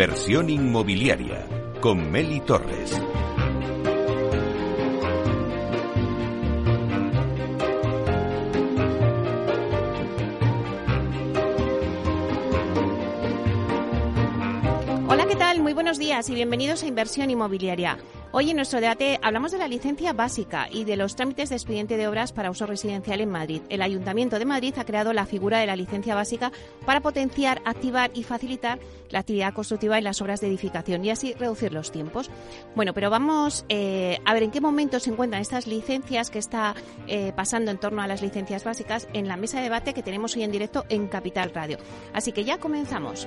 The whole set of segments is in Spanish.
Inversión inmobiliaria con Meli Torres. Hola, ¿qué tal? Muy buenos días y bienvenidos a Inversión Inmobiliaria. Hoy en nuestro debate hablamos de la licencia básica y de los trámites de expediente de obras para uso residencial en Madrid. El Ayuntamiento de Madrid ha creado la figura de la licencia básica para potenciar, activar y facilitar la actividad constructiva en las obras de edificación y así reducir los tiempos. Bueno, pero vamos eh, a ver en qué momento se encuentran estas licencias que está eh, pasando en torno a las licencias básicas en la mesa de debate que tenemos hoy en directo en Capital Radio. Así que ya comenzamos.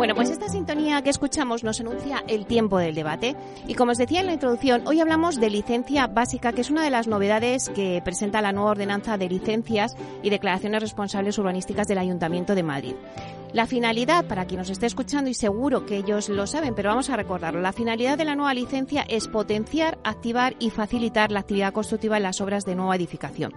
Bueno, pues esta sintonía que escuchamos nos anuncia el tiempo del debate. Y como os decía en la introducción, hoy hablamos de licencia básica, que es una de las novedades que presenta la nueva ordenanza de licencias y declaraciones responsables urbanísticas del Ayuntamiento de Madrid. La finalidad, para quien nos esté escuchando, y seguro que ellos lo saben, pero vamos a recordarlo, la finalidad de la nueva licencia es potenciar, activar y facilitar la actividad constructiva en las obras de nueva edificación.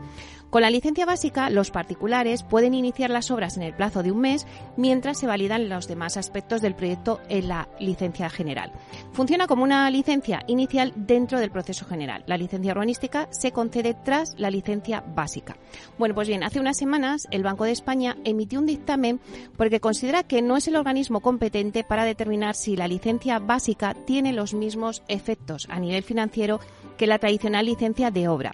Con la licencia básica, los particulares pueden iniciar las obras en el plazo de un mes mientras se validan los demás aspectos del proyecto en la licencia general. Funciona como una licencia inicial dentro del proceso general. La licencia urbanística se concede tras la licencia básica. Bueno, pues bien, hace unas semanas el Banco de España emitió un dictamen porque considera que no es el organismo competente para determinar si la licencia básica tiene los mismos efectos a nivel financiero que la tradicional licencia de obra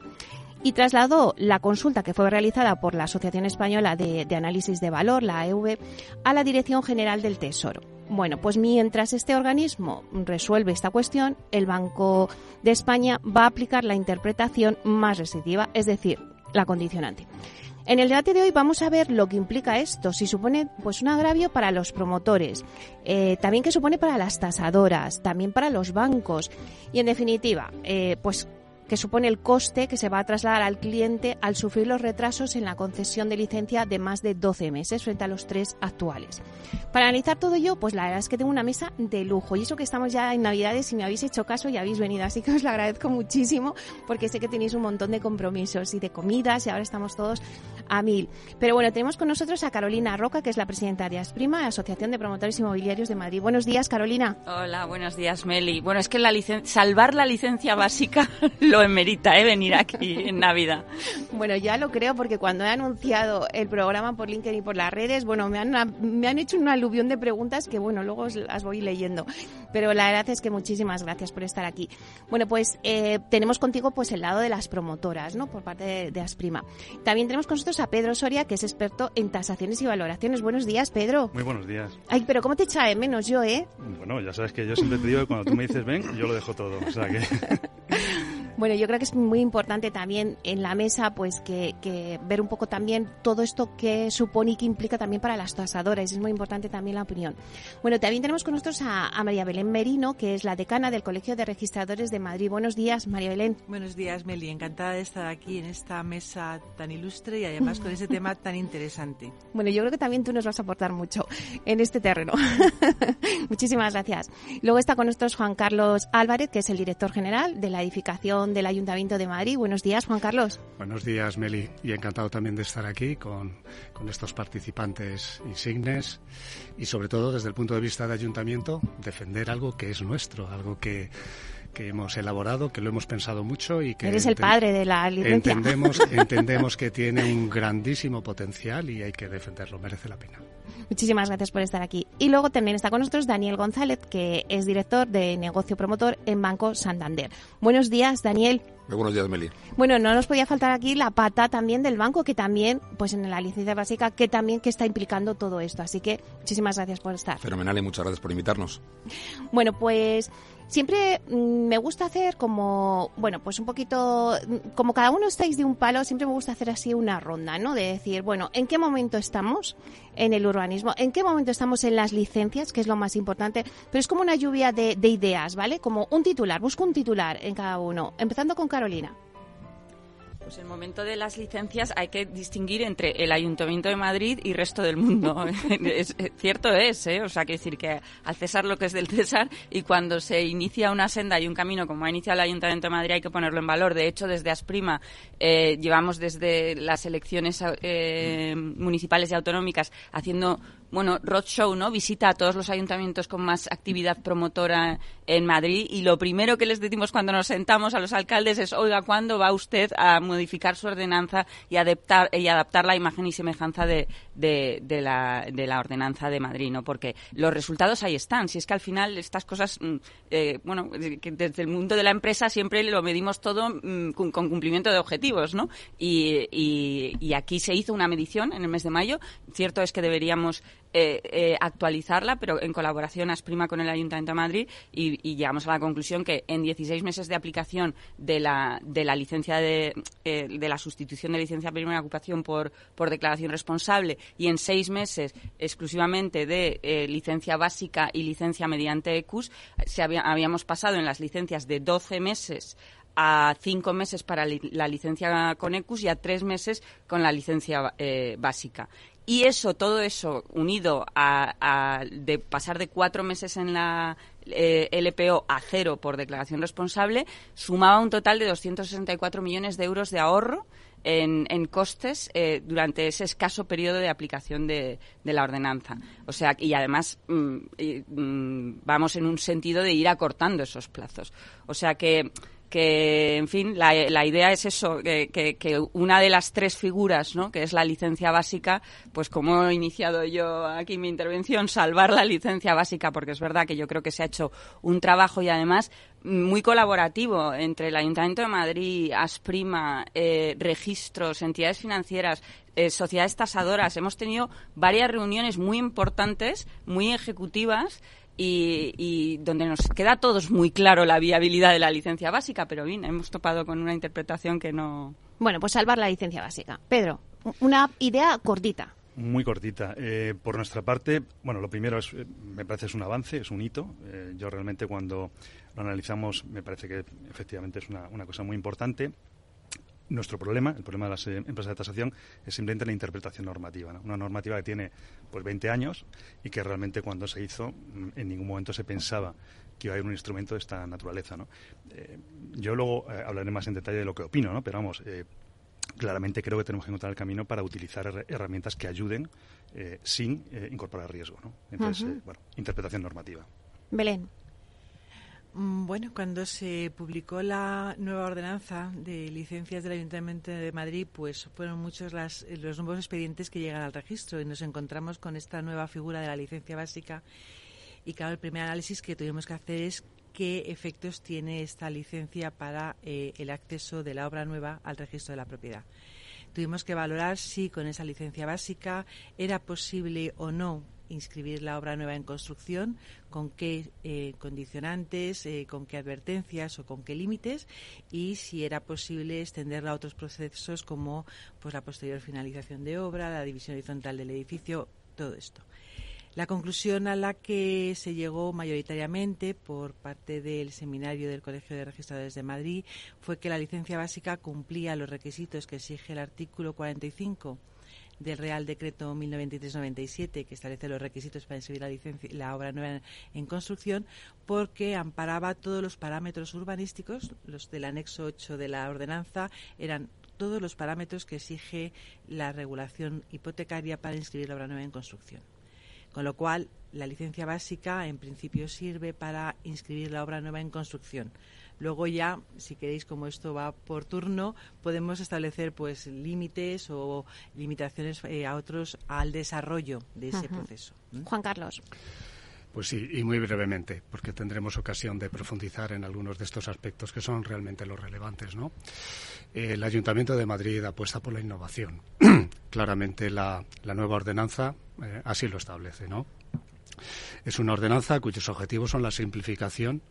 y trasladó la consulta que fue realizada por la Asociación Española de, Análisis de Valor, la AEV, a la Dirección General del Tesoro. Bueno, pues mientras este organismo resuelve esta cuestión, el Banco de España va a aplicar la interpretación más restrictiva, es decir, la condicionante. En el debate de hoy vamos a ver lo que implica esto, si supone pues un agravio para los promotores, eh, también que supone para las tasadoras, también para los bancos y en definitiva, eh, pues que supone el coste que se va a trasladar al cliente al sufrir los retrasos en la concesión de licencia de más de 12 meses frente a los tres actuales. Para analizar todo ello, pues la verdad es que tengo una mesa de lujo y eso que estamos ya en Navidades y me habéis hecho caso y habéis venido, así que os lo agradezco muchísimo porque sé que tenéis un montón de compromisos y de comidas y ahora estamos todos a mil. Pero bueno, tenemos con nosotros a Carolina Roca, que es la presidenta de Asprima, Asociación de Promotores Inmobiliarios de Madrid. Buenos días, Carolina. Hola, buenos días, Meli. Bueno, es que la salvar la licencia básica lo emerita, ¿eh? Venir aquí en Navidad. Bueno, ya lo creo porque cuando he anunciado el programa por LinkedIn y por las redes, bueno, me han, me han hecho una aluvión de preguntas que, bueno, luego las voy leyendo. Pero la verdad es que muchísimas gracias por estar aquí. Bueno, pues eh, tenemos contigo pues el lado de las promotoras, ¿no? Por parte de, de Asprima. También tenemos con nosotros a Pedro Soria, que es experto en tasaciones y valoraciones. Buenos días, Pedro. Muy buenos días. Ay, pero ¿cómo te echa de menos yo, eh? Bueno, ya sabes que yo siempre te digo que cuando tú me dices ven, yo lo dejo todo. O sea que... Bueno, yo creo que es muy importante también en la mesa, pues que, que, ver un poco también todo esto que supone y que implica también para las tasadoras. Es muy importante también la opinión. Bueno, también tenemos con nosotros a, a, María Belén Merino, que es la decana del Colegio de Registradores de Madrid. Buenos días, María Belén. Buenos días, Meli. Encantada de estar aquí en esta mesa tan ilustre y además con ese tema tan interesante. Bueno, yo creo que también tú nos vas a aportar mucho en este terreno. Muchísimas gracias. Luego está con nosotros Juan Carlos Álvarez, que es el director general de la edificación del Ayuntamiento de Madrid. Buenos días, Juan Carlos. Buenos días, Meli, y encantado también de estar aquí con, con, estos participantes insignes y sobre todo desde el punto de vista de Ayuntamiento, defender algo que es nuestro, algo que que hemos elaborado, que lo hemos pensado mucho y que eres el padre de la licencia. Entendemos, entendemos que tiene un grandísimo potencial y hay que defenderlo, merece la pena. Muchísimas gracias por estar aquí. Y luego también está con nosotros Daniel González, que es director de negocio promotor en Banco Santander. Buenos días, Daniel. Muy buenos días, Meli. Bueno, no nos podía faltar aquí la pata también del banco, que también, pues en la licencia básica, que también que está implicando todo esto. Así que muchísimas gracias por estar. Fenomenal y muchas gracias por invitarnos. Bueno, pues siempre mm, me gusta hacer como, bueno, pues un poquito, mm, como cada uno estáis de un palo, siempre me gusta hacer así una ronda, ¿no? De decir, bueno, ¿en qué momento estamos en el urbanismo? ¿En qué momento estamos en las licencias, que es lo más importante? Pero es como una lluvia de, de ideas, ¿vale? Como un titular, busco un titular en cada uno, empezando con Carolina. Pues en el momento de las licencias hay que distinguir entre el Ayuntamiento de Madrid y resto del mundo. es, cierto es, ¿eh? O sea, que decir que al César lo que es del César y cuando se inicia una senda y un camino como ha iniciado el Ayuntamiento de Madrid hay que ponerlo en valor. De hecho, desde Asprima eh, llevamos desde las elecciones eh, municipales y autonómicas haciendo bueno, roadshow, ¿no? Visita a todos los ayuntamientos con más actividad promotora en Madrid y lo primero que les decimos cuando nos sentamos a los alcaldes es, oiga, ¿cuándo va usted a modificar su ordenanza y adaptar, y adaptar la imagen y semejanza de, de, la, de la ordenanza de Madrid, ¿no? Porque los resultados ahí están. Si es que al final estas cosas, mm, eh, bueno, desde el mundo de la empresa siempre lo medimos todo mm, con, cumplimiento de objetivos, ¿no? Y, y aquí se hizo una medición en el mes de mayo. Cierto es que deberíamos eh, eh, actualizarla, pero en colaboración Asprima con el Ayuntamiento de Madrid y, llegamos a la conclusión que en 16 meses de aplicación de la, de la licencia de, eh, de la sustitución de licencia primera ocupación por, por declaración responsable y en seis meses exclusivamente de licencia básica y licencia mediante ECUS, se habíamos pasado en las licencias de 12 meses a cinco meses para la licencia con ECUS y a tres meses con la licencia básica. Y eso, todo eso, unido a, de pasar de cuatro meses en la eh, LPO a cero por declaración responsable, sumaba un total de 264 millones de euros de ahorro en, costes eh, durante ese escaso periodo de aplicación de, la ordenanza. O sea, y además mm, mm, vamos en un sentido de ir acortando esos plazos. O sea que que, en fin, la, la idea es eso, que, que, una de las tres figuras, ¿no? que es la licencia básica, pues como he iniciado yo aquí mi intervención, salvar la licencia básica, porque es verdad que yo creo que se ha hecho un trabajo y además muy colaborativo entre el Ayuntamiento de Madrid, Asprima, eh, registros, entidades financieras, eh, sociedades tasadoras. Hemos tenido varias reuniones muy importantes, muy ejecutivas, y, donde nos queda a todos muy claro la viabilidad de la licencia básica, pero bien, hemos topado con una interpretación que no. Bueno, pues salvar la licencia básica. Pedro, una idea cortita. Muy cortita. Eh, por nuestra parte, bueno, lo primero es, eh, me parece es un avance, es un hito. Eh, yo realmente cuando lo analizamos me parece que efectivamente es una, una cosa muy importante. Nuestro problema, el problema de las eh, empresas de tasación, es simplemente la interpretación normativa. Una normativa que tiene pues 20 años y que realmente cuando se hizo mm, en ningún momento se pensaba que iba a haber un instrumento de esta naturaleza. ¿no? Eh, yo luego eh, hablaré más en detalle de lo que opino, ¿no? pero vamos, claramente creo que tenemos que encontrar el camino para utilizar herramientas que ayuden sin incorporar riesgo. ¿no? Entonces, bueno, interpretación normativa. Belén. Mm, bueno, cuando se publicó la nueva ordenanza de licencias del Ayuntamiento de Madrid, pues fueron muchos las, los nuevos expedientes que llegan al registro y nos encontramos con esta nueva figura de la licencia básica. Y claro, el primer análisis que tuvimos que hacer es qué efectos tiene esta licencia para eh, el acceso de la obra nueva al registro de la propiedad. Tuvimos que valorar si con esa licencia básica era posible o no inscribir la obra nueva en construcción, con qué eh, condicionantes, eh, con qué advertencias o con qué límites y si era posible extenderla a otros procesos como pues la posterior finalización de obra, la división horizontal del edificio, todo esto. La conclusión a la que se llegó mayoritariamente por parte del seminario del Colegio de Registradores de Madrid fue que la licencia básica cumplía los requisitos que exige el artículo 45 del Real Decreto 1093-97 que establece los requisitos para inscribir la, la obra nueva en construcción porque amparaba todos los parámetros urbanísticos, los del anexo 8 de la ordenanza eran todos los parámetros que exige la regulación hipotecaria para inscribir la obra nueva en construcción. Con lo cual, la licencia básica en principio sirve para inscribir la obra nueva en construcción. Luego ya, si queréis, como esto va por turno, podemos establecer pues límites o limitaciones eh, a otros al desarrollo de ese proceso. Juan Carlos. Pues sí, y muy brevemente, porque tendremos ocasión de profundizar en algunos de estos aspectos que son realmente los relevantes, ¿no? El Ayuntamiento de Madrid apuesta por la innovación. Claramente la, nueva ordenanza eh, así lo establece, ¿no? Es una ordenanza cuyos objetivos son la simplificación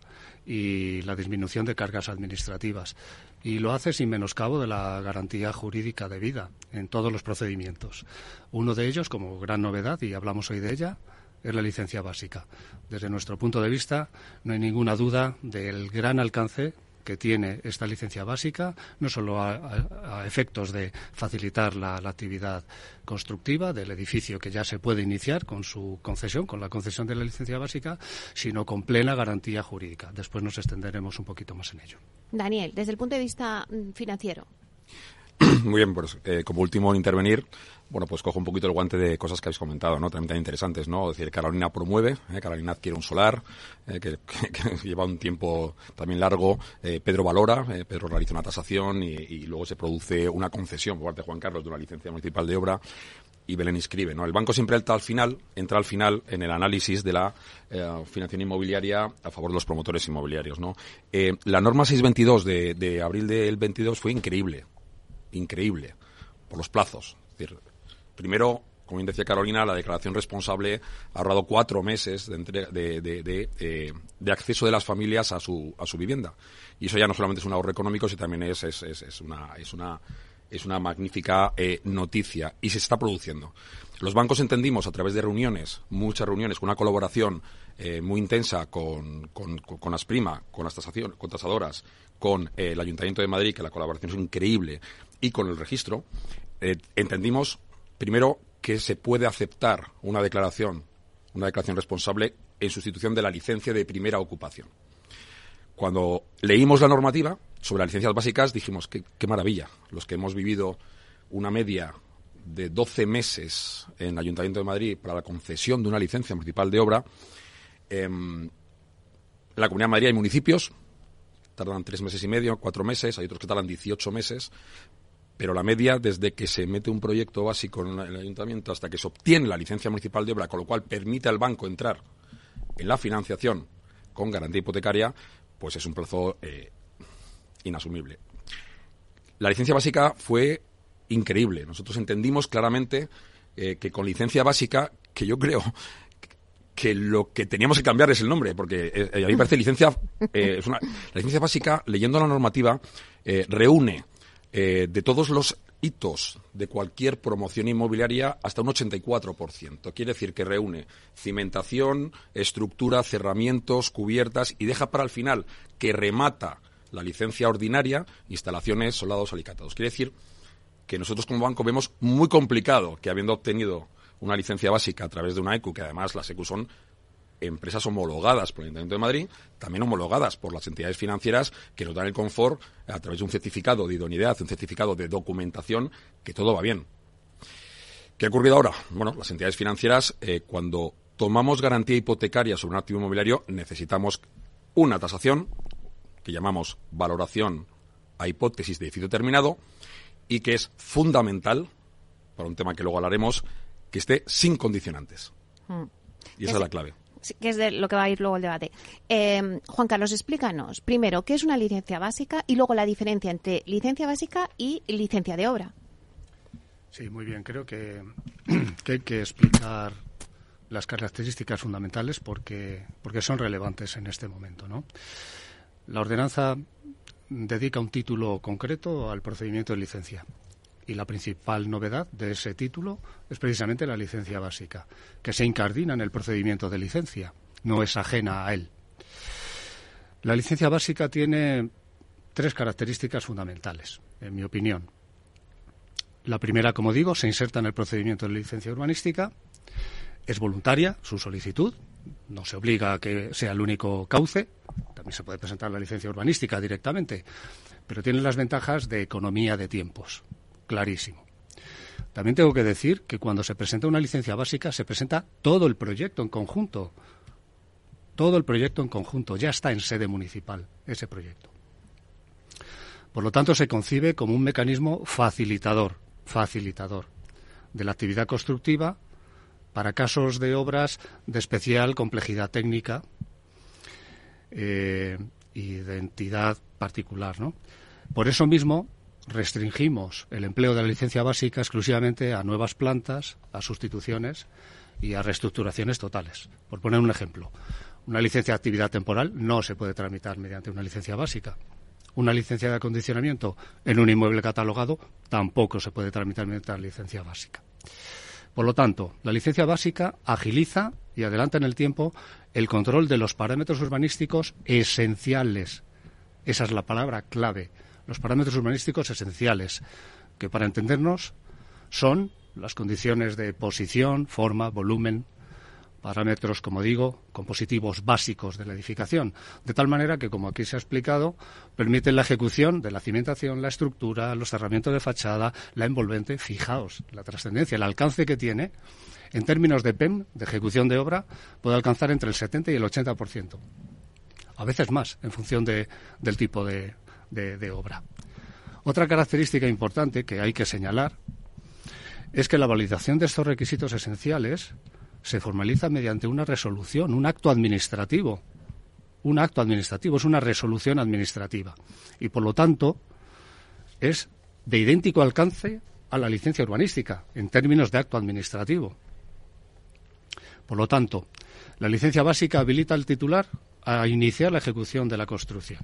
y la disminución de cargas administrativas. Y lo hace sin menoscabo de la garantía jurídica de vida en todos los procedimientos. Uno de ellos, como gran novedad, y hablamos hoy de ella, es la licencia básica. Desde nuestro punto de vista, no hay ninguna duda del gran alcance que tiene esta licencia básica, no solo a, efectos de facilitar la, actividad constructiva del edificio que ya se puede iniciar con su concesión, con la concesión de la licencia básica, sino con plena garantía jurídica. Después nos extenderemos un poquito más en ello. Daniel, desde el punto de vista mm, financiero. Muy bien, pues eh, como último en intervenir, bueno, pues cojo un poquito el guante de cosas que habéis comentado, ¿no? También tan interesantes, ¿no? Es decir, Carolina promueve, ¿eh? Carolina adquiere un solar, eh, que, lleva un tiempo también largo, eh, Pedro valora, eh, Pedro realiza una tasación y, luego se produce una concesión por parte de Juan Carlos de una licencia municipal de obra y Belén inscribe, ¿no? El banco siempre entra al final, entra al final en el análisis de la financiación inmobiliaria a favor de los promotores inmobiliarios, ¿no? la norma 622 de, de abril del 22 fue increíble, increíble, por los plazos. Primero, como bien decía Carolina, la declaración responsable ha ahorrado cuatro meses de, eh, de, acceso de las familias a su, a su vivienda. Y eso ya no solamente es un ahorro económico, sino también es, una, es, una, es una magnífica eh, noticia. Y se está produciendo. Los bancos entendimos a través de reuniones, muchas reuniones, con una colaboración eh, muy intensa con, con, con, con las tasación, con tasadoras, con el Ayuntamiento de Madrid, que la colaboración es increíble, y con el registro, entendimos Primero, que se puede aceptar una declaración, una declaración responsable en sustitución de la licencia de primera ocupación. Cuando leímos la normativa sobre las licencias básicas, dijimos, qué, qué maravilla, los que hemos vivido una media de 12 meses en el Ayuntamiento de Madrid para la concesión de una licencia municipal de obra, em, en la Comunidad de Madrid hay municipios, tardan tres meses y medio, cuatro meses, hay otros que tardan 18 meses, pero la media desde que se mete un proyecto básico en el ayuntamiento hasta que se obtiene la licencia municipal de obra, con lo cual permite al banco entrar en la financiación con garantía hipotecaria, pues es un plazo eh, inasumible. La licencia básica fue increíble. Nosotros entendimos claramente eh, que con licencia básica, que yo creo que lo que teníamos que cambiar es el nombre, porque eh, a mí me parece licencia, es una, la licencia básica, leyendo la normativa, reúne eh, de todos los hitos de cualquier promoción inmobiliaria hasta un 84%. Quiere decir que reúne cimentación, estructura, cerramientos, cubiertas y deja para el final que remata la licencia ordinaria, instalaciones, soldados, alicatados. Quiere decir que nosotros como banco vemos muy complicado que habiendo obtenido una licencia básica a través de una ECU, que además las ECU son empresas homologadas por el Ayuntamiento de Madrid, también homologadas por las entidades financieras que nos dan el confort a través de un certificado de idoneidad, un certificado de documentación, que todo va bien. ¿Qué ha ocurrido ahora? Bueno, las entidades financieras, eh, cuando tomamos garantía hipotecaria sobre un activo inmobiliario, necesitamos una tasación, que llamamos valoración a hipótesis de edificio terminado, y que es fundamental, para un tema que luego hablaremos, que esté sin condicionantes. Mm. Y esa es la clave que es de lo que va a ir luego el debate. Eh, Juan Carlos, explícanos primero qué es una licencia básica y luego la diferencia entre licencia básica y licencia de obra. Sí, muy bien. Creo que, hay que explicar las características fundamentales porque, porque son relevantes en este momento. ¿no? La ordenanza dedica un título concreto al procedimiento de licencia y la principal novedad de ese título es precisamente la licencia básica, que se incardina en el procedimiento de licencia, no es ajena a él. La licencia básica tiene tres características fundamentales, en mi opinión. La primera, como digo, se inserta en el procedimiento de licencia urbanística, es voluntaria su solicitud, no se obliga a que sea el único cauce, también se puede presentar la licencia urbanística directamente, pero tiene las ventajas de economía de tiempos clarísimo. También tengo que decir que cuando se presenta una licencia básica se presenta todo el proyecto en conjunto. Todo el proyecto en conjunto. Ya está en sede municipal ese proyecto. Por lo tanto, se concibe como un mecanismo facilitador, facilitador de la actividad constructiva para casos de obras de especial complejidad técnica eh, y de entidad particular. ¿no? Por eso mismo restringimos el empleo de la licencia básica exclusivamente a nuevas plantas, a sustituciones y a reestructuraciones totales. Por poner un ejemplo, una licencia de actividad temporal no se puede tramitar mediante una licencia básica. Una licencia de acondicionamiento en un inmueble catalogado tampoco se puede tramitar mediante la licencia básica. Por lo tanto, la licencia básica agiliza y adelanta en el tiempo el control de los parámetros urbanísticos esenciales. Esa es la palabra clave. Los parámetros urbanísticos esenciales, que para entendernos son las condiciones de posición, forma, volumen, parámetros, como digo, compositivos básicos de la edificación, de tal manera que, como aquí se ha explicado, permiten la ejecución de la cimentación, la estructura, los cerramientos de fachada, la envolvente. Fijaos, la trascendencia, el alcance que tiene, en términos de PEM, de ejecución de obra, puede alcanzar entre el 70 y el 80%. A veces más, en función del tipo de, de obra. Otra característica importante que hay que señalar es que la validación de estos requisitos esenciales se formaliza mediante una resolución, un acto administrativo. Un acto administrativo es una resolución administrativa y, por lo tanto, es de idéntico alcance a la licencia urbanística en términos de acto administrativo. Por lo tanto, la licencia básica habilita al titular a iniciar la ejecución de la construcción.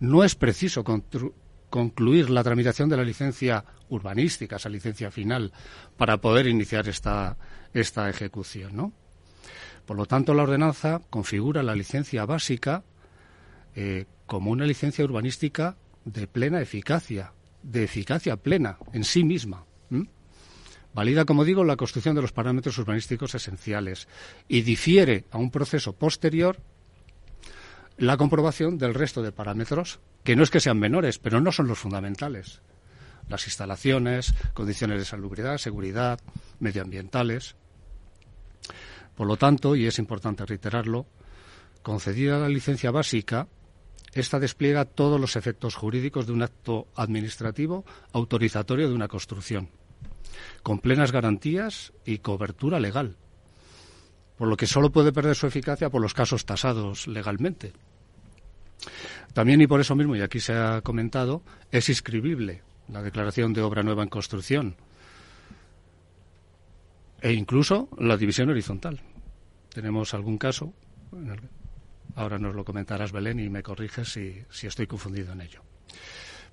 No es preciso concluir la tramitación de la licencia urbanística, esa licencia final, para poder iniciar esta, esta ejecución. Por lo tanto, la ordenanza configura la licencia básica eh, como una licencia urbanística de plena eficacia, de eficacia plena en sí misma. Valida, como digo, la construcción de los parámetros urbanísticos esenciales y difiere a un proceso posterior la comprobación del resto de parámetros, que no es que sean menores, pero no son los fundamentales. Las instalaciones, condiciones de salubridad, seguridad, medioambientales. Por lo tanto, y es importante reiterarlo, concedida la licencia básica, esta despliega todos los efectos jurídicos de un acto administrativo autorizatorio de una construcción, con plenas garantías y cobertura legal, por lo que solo puede perder su eficacia por los casos tasados legalmente. También y por eso mismo, y aquí se ha comentado, es inscribible la declaración de obra nueva en construcción e incluso la división horizontal. Tenemos algún caso, ahora nos lo comentarás Belén y me corriges si, si estoy confundido en ello.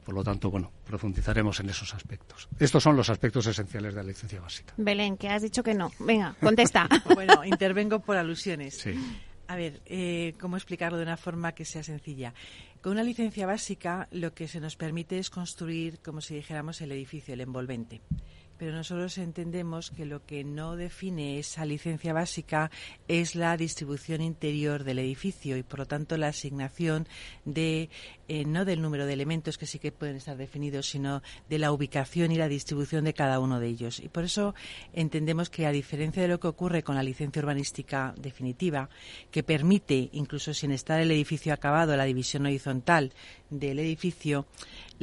Por lo tanto, bueno, profundizaremos en esos aspectos. Estos son los aspectos esenciales de la licencia básica. Belén, que has dicho que no. Venga, contesta. bueno, intervengo por alusiones. Sí. A ver, eh, ¿cómo explicarlo de una forma que sea sencilla? Con una licencia básica lo que se nos permite es construir, como si dijéramos, el edificio, el envolvente pero nosotros entendemos que lo que no define esa licencia básica es la distribución interior del edificio y por lo tanto la asignación de eh, no del número de elementos que sí que pueden estar definidos, sino de la ubicación y la distribución de cada uno de ellos. Y por eso entendemos que a diferencia de lo que ocurre con la licencia urbanística definitiva, que permite incluso sin estar el edificio acabado la división horizontal del edificio,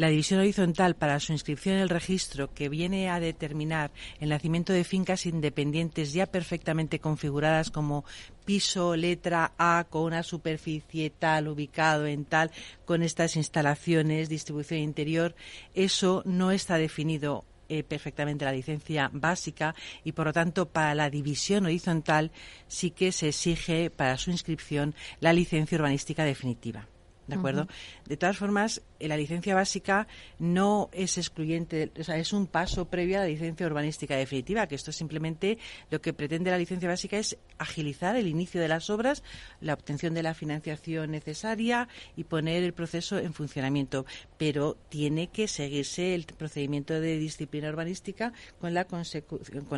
la división horizontal para su inscripción en el registro, que viene a determinar el nacimiento de fincas independientes ya perfectamente configuradas como piso, letra A, con una superficie tal, ubicado en tal, con estas instalaciones, distribución interior, eso no está definido eh, perfectamente la licencia básica y por lo tanto para la división horizontal sí que se exige para su inscripción la licencia urbanística definitiva. ¿De acuerdo? De todas formas, eh, la licencia básica no es excluyente, o sea, es un paso previo a la licencia urbanística definitiva, que esto simplemente lo que pretende la licencia básica es agilizar el inicio de las obras, la obtención de la financiación necesaria y poner el proceso en funcionamiento. Pero tiene que seguirse el procedimiento de disciplina urbanística con la, con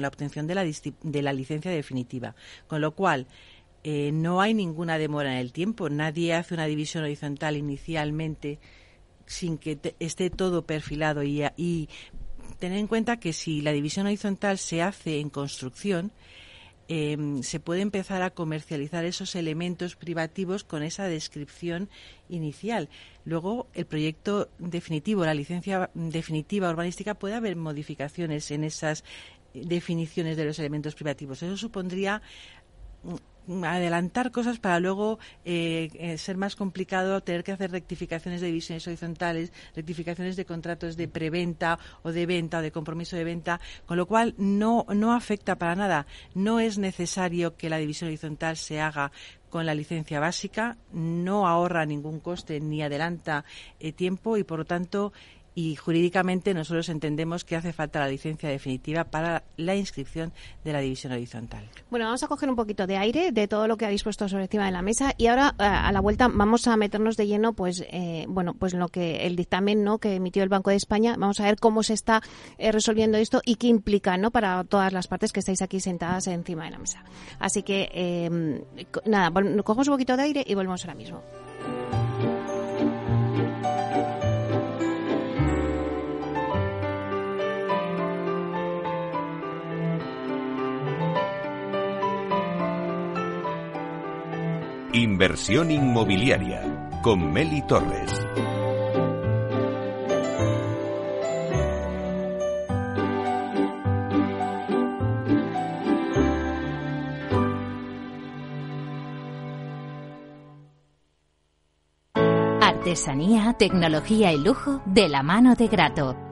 la obtención de la, de la licencia definitiva. Con lo cual, eh, no hay ninguna demora en el tiempo. Nadie hace una división horizontal inicialmente sin que esté todo perfilado y, y tener en cuenta que si la división horizontal se hace en construcción, em, se puede empezar a comercializar esos elementos privativos con esa descripción inicial. Luego, el proyecto definitivo, la licencia definitiva urbanística, puede haber modificaciones en esas definiciones de los elementos privativos. Eso supondría adelantar cosas para luego eh, eh, ser más complicado tener que hacer rectificaciones de divisiones horizontales, rectificaciones de contratos de preventa o de venta o de compromiso de venta, con lo cual no, no afecta para nada. No es necesario que la división horizontal se haga con la licencia básica, no ahorra ningún coste ni adelanta eh, tiempo y, por lo tanto, y jurídicamente nosotros entendemos que hace falta la licencia definitiva para la inscripción de la división horizontal. Bueno, vamos a coger un poquito de aire de todo lo que habéis puesto sobre encima de la mesa y ahora eh, a la vuelta vamos a meternos de lleno pues eh, bueno, pues lo que el dictamen, ¿no? que emitió el Banco de España, vamos a ver cómo se está eh, resolviendo esto y qué implica, ¿no? para todas las partes que estáis aquí sentadas encima de la mesa. Así que nada, cogemos un poquito de aire y volvemos ahora mismo. Inversión inmobiliaria con Meli Torres. Artesanía, tecnología y lujo de la mano de Grato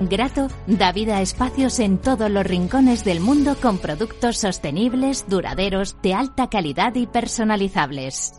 Grato da vida a espacios en todos los rincones del mundo con productos sostenibles, duraderos, de alta calidad y personalizables.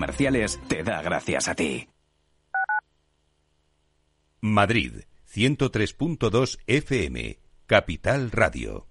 comerciales te da gracias a ti. Madrid, 103.2 FM, Capital Radio.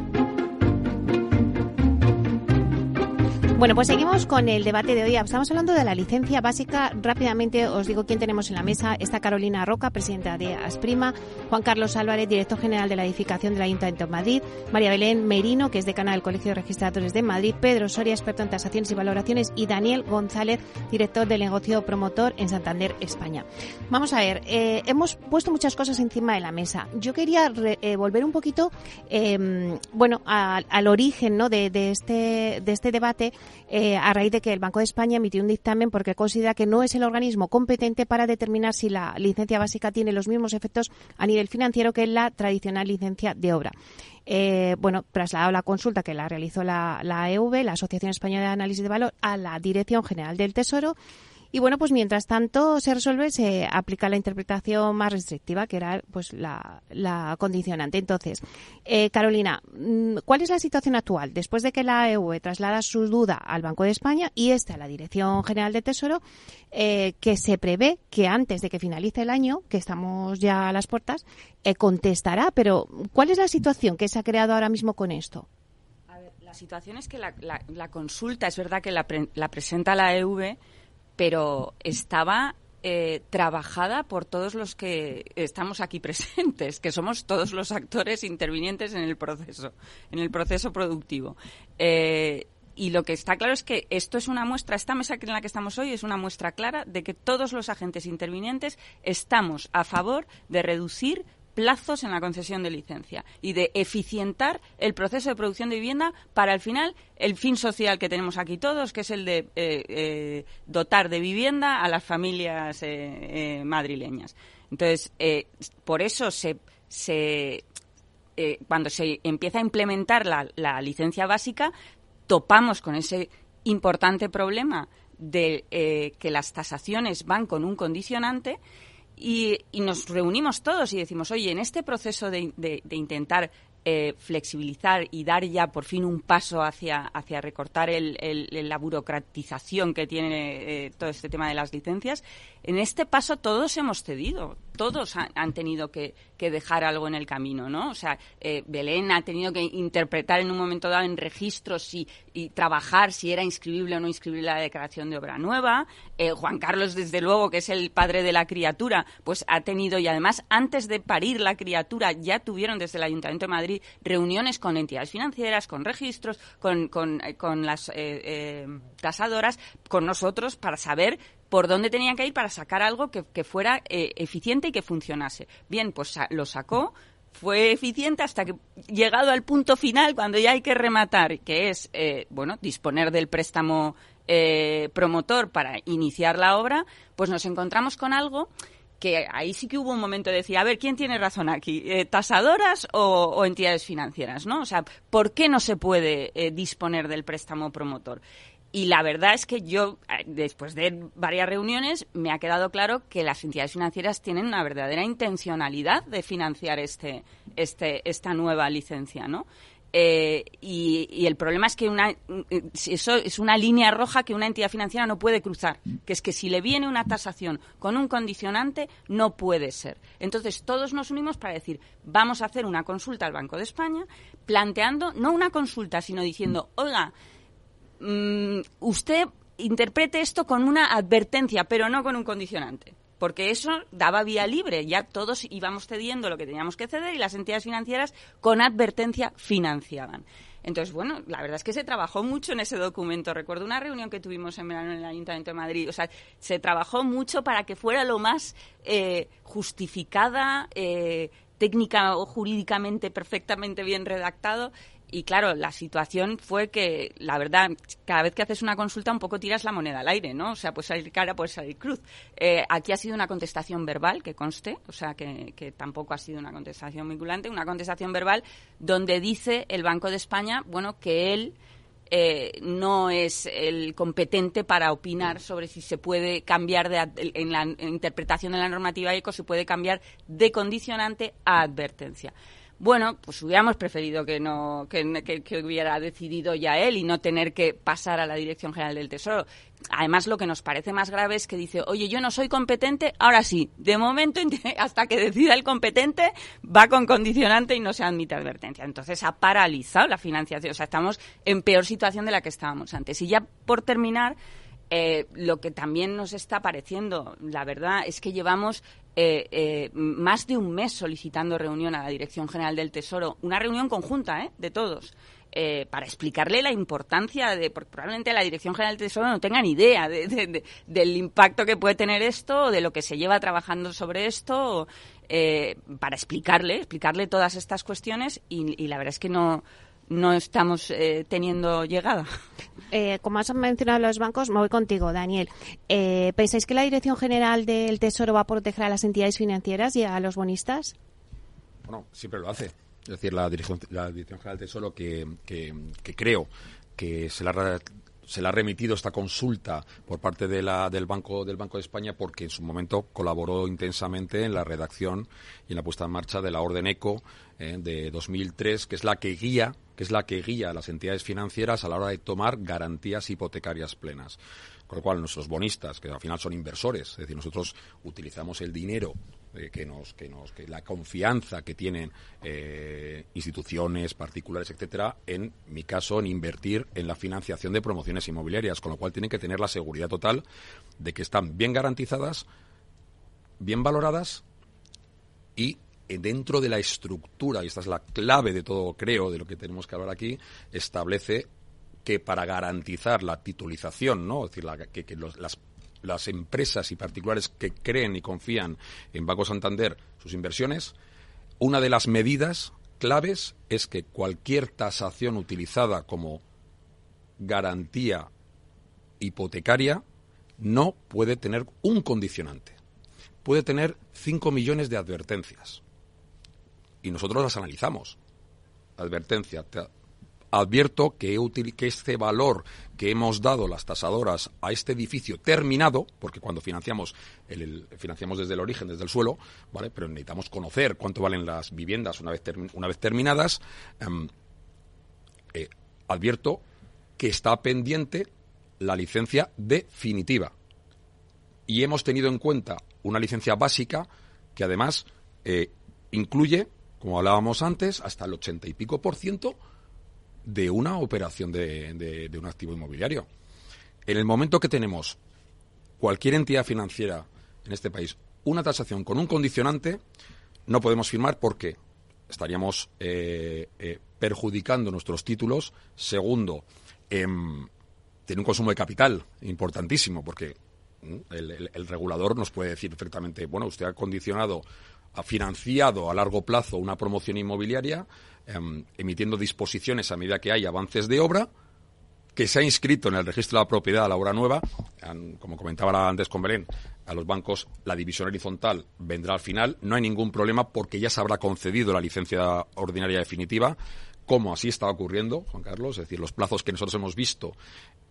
Bueno, pues seguimos con el debate de hoy. Estamos hablando de la licencia básica. Rápidamente os digo quién tenemos en la mesa. Está Carolina Roca, presidenta de Asprima, Juan Carlos Álvarez, director general de la edificación del Ayuntamiento de Madrid, María Belén Merino, que es decana del Colegio de Registradores de Madrid, Pedro Soria, experto en tasaciones y valoraciones, y Daniel González, director del negocio promotor en Santander, España. Vamos a ver, eh, hemos puesto muchas cosas encima de la mesa. Yo quería eh, volver un poquito, eh, bueno, al origen ¿no? de, este, de este debate eh, a raíz de que el Banco de España emitió un dictamen porque considera que no es el organismo competente para determinar si la licencia básica tiene los mismos efectos a nivel financiero que la tradicional licencia de obra. Eh, bueno, trasladado la consulta que la realizó la, la EV, la Asociación Española de Análisis de Valor, a la Dirección General del Tesoro y bueno, pues mientras tanto se resuelve, se aplica la interpretación más restrictiva, que era pues la, condicionante. Entonces, eh, Carolina, mm, ¿cuál es la situación actual? Después de que la EU traslada su duda al Banco de España y esta a la Dirección General de Tesoro, eh, que se prevé que antes de que finalice el año, que estamos ya a las puertas, eh, contestará. Pero, ¿cuál es la situación que se ha creado ahora mismo con esto? la situación es que la, consulta, es verdad que la, la presenta la EV pero estaba eh, trabajada por todos los que estamos aquí presentes, que somos todos los actores intervinientes en el proceso, en el proceso productivo. Eh, y lo que está claro es que esto es una muestra, esta mesa en la que estamos hoy es una muestra clara de que todos los agentes intervinientes estamos a favor de reducir plazos en la concesión de licencia y de eficientar el proceso de producción de vivienda para al final el fin social que tenemos aquí todos, que es el de eh, eh, dotar de vivienda a las familias eh, madrileñas. Entonces, por eso se, se cuando se empieza a implementar la, la licencia básica, topamos con ese importante problema de que las tasaciones van con un condicionante y, nos reunimos todos y decimos, oye, en este proceso de, de, intentar eh, flexibilizar y dar ya por fin un paso hacia, hacia recortar el, la burocratización que tiene eh, todo este tema de las licencias, en este paso todos hemos cedido, todos han, tenido que, dejar algo en el camino, ¿no? O sea, eh, Belén ha tenido que interpretar en un momento dado en registros y, y trabajar si era inscribible o no inscribible la declaración de obra nueva. Eh, Juan Carlos, desde luego, que es el padre de la criatura, pues ha tenido y además antes de parir la criatura ya tuvieron desde el Ayuntamiento de Madrid reuniones con entidades financieras, con registros, con, con, eh, las tasadoras, con nosotros para saber por dónde tenían que ir para sacar algo que, fuera eh, eficiente y que funcionase. Bien, pues lo sacó, fue eficiente hasta que llegado al punto final, cuando ya hay que rematar, que es, eh, bueno, disponer del préstamo eh, promotor para iniciar la obra, pues nos encontramos con algo que ahí sí que hubo un momento de decir, a ver, ¿quién tiene razón aquí? ¿Tasadoras o, entidades financieras? ¿no? O sea, ¿por qué no se puede disponer del préstamo promotor? Y la verdad es que yo, eh, después de varias reuniones, me ha quedado claro que las entidades financieras tienen una verdadera intencionalidad de financiar este, este, esta nueva licencia, ¿no? Eh, y, el problema es que una, eso es una línea roja que una entidad financiera no puede cruzar, que es que si le viene una tasación con un condicionante, no puede ser. Entonces, todos nos unimos para decir, vamos a hacer una consulta al Banco de España, planteando, no una consulta, sino diciendo, oiga, Mm, usted interprete esto con una advertencia, pero no con un condicionante. Porque eso daba vía libre, ya todos íbamos cediendo lo que teníamos que ceder y las entidades financieras con advertencia financiaban. Entonces, bueno, la verdad es que se trabajó mucho en ese documento. Recuerdo una reunión que tuvimos en verano en el Ayuntamiento de Madrid. O sea, se trabajó mucho para que fuera lo más eh, justificada, eh, técnica o jurídicamente perfectamente bien redactado y claro, la situación fue que, la verdad, cada vez que haces una consulta un poco tiras la moneda al aire, ¿no? O sea, puede salir cara, puede salir cruz. Eh, aquí ha sido una contestación verbal, que conste, o sea, que, que, tampoco ha sido una contestación vinculante, una contestación verbal donde dice el Banco de España, bueno, que él eh, no es el competente para opinar sobre si se puede cambiar de, en la interpretación de la normativa ECO, se puede cambiar de condicionante a advertencia. Bueno, pues hubiéramos preferido que no que, que, hubiera decidido ya él y no tener que pasar a la Dirección General del Tesoro. Además, lo que nos parece más grave es que dice, oye, yo no soy competente, ahora sí. De momento, hasta que decida el competente, va con condicionante y no se admite advertencia. Entonces, ha paralizado la financiación. O sea, estamos en peor situación de la que estábamos antes. Y ya por terminar, eh, lo que también nos está pareciendo, la verdad, es que llevamos eh, eh, más de un mes solicitando reunión a la Dirección General del Tesoro, una reunión conjunta ¿eh? de todos. Eh, para explicarle la importancia de, porque probablemente la Dirección General del Tesoro no tenga ni idea del impacto que puede tener esto de lo que se lleva trabajando sobre esto, para explicarle, explicarle todas estas cuestiones y, la verdad es que no, no estamos teniendo llegada. Eh, como has mencionado los bancos, me voy contigo, Daniel. Eh, ¿Pensáis que la Dirección General del Tesoro va a proteger a las entidades financieras y a los bonistas? Bueno, siempre lo hace. Es decir, la Dirección, la Dirección General del Tesoro que, que, creo que se la, se le ha remitido esta consulta por parte de la, del Banco del Banco de España porque en su momento colaboró intensamente en la redacción y en la puesta en marcha de la Orden ECO eh, de 2003, que es la que guía es la que guía a las entidades financieras a la hora de tomar garantías hipotecarias plenas. Con lo cual, nuestros bonistas, que al final son inversores, es decir, nosotros utilizamos el dinero eh, que nos, que nos, que la confianza que tienen eh, instituciones particulares, etcétera, en mi caso, en invertir en la financiación de promociones inmobiliarias, con lo cual tienen que tener la seguridad total de que están bien garantizadas, bien valoradas y dentro de la estructura, y esta es la clave de todo, creo, de lo que tenemos que hablar aquí, establece que para garantizar la titulización, ¿no? Es decir, que, las, las empresas y particulares que creen y confían en Banco Santander sus inversiones, una de las medidas claves es que cualquier tasación utilizada como garantía hipotecaria no puede tener un condicionante. Puede tener 5 millones de advertencias y nosotros las analizamos. Advertencia, te advierto que, que este valor que hemos dado las tasadoras a este edificio terminado, porque cuando financiamos, el, financiamos desde el origen, desde el suelo, ¿vale? pero necesitamos conocer cuánto valen las viviendas una vez, una vez terminadas, em, eh, advierto que está pendiente la licencia definitiva. Y hemos tenido en cuenta una licencia básica que además eh, incluye como hablábamos antes, hasta el ochenta y pico por ciento de una operación de, un activo inmobiliario. En el momento que tenemos cualquier entidad financiera en este país una tasación con un condicionante, no podemos firmar porque estaríamos eh, eh, perjudicando nuestros títulos. Segundo, em, tiene un consumo de capital importantísimo porque el, el, regulador nos puede decir perfectamente, bueno, usted ha condicionado ha financiado a largo plazo una promoción inmobiliaria, em, emitiendo disposiciones a medida que hay avances de obra, que se ha inscrito en el registro de la propiedad a la obra nueva, como comentaba antes con Belén, a los bancos la división horizontal vendrá al final, no hay ningún problema porque ya se habrá concedido la licencia ordinaria definitiva, como así está ocurriendo, Juan Carlos, es decir, los plazos que nosotros hemos visto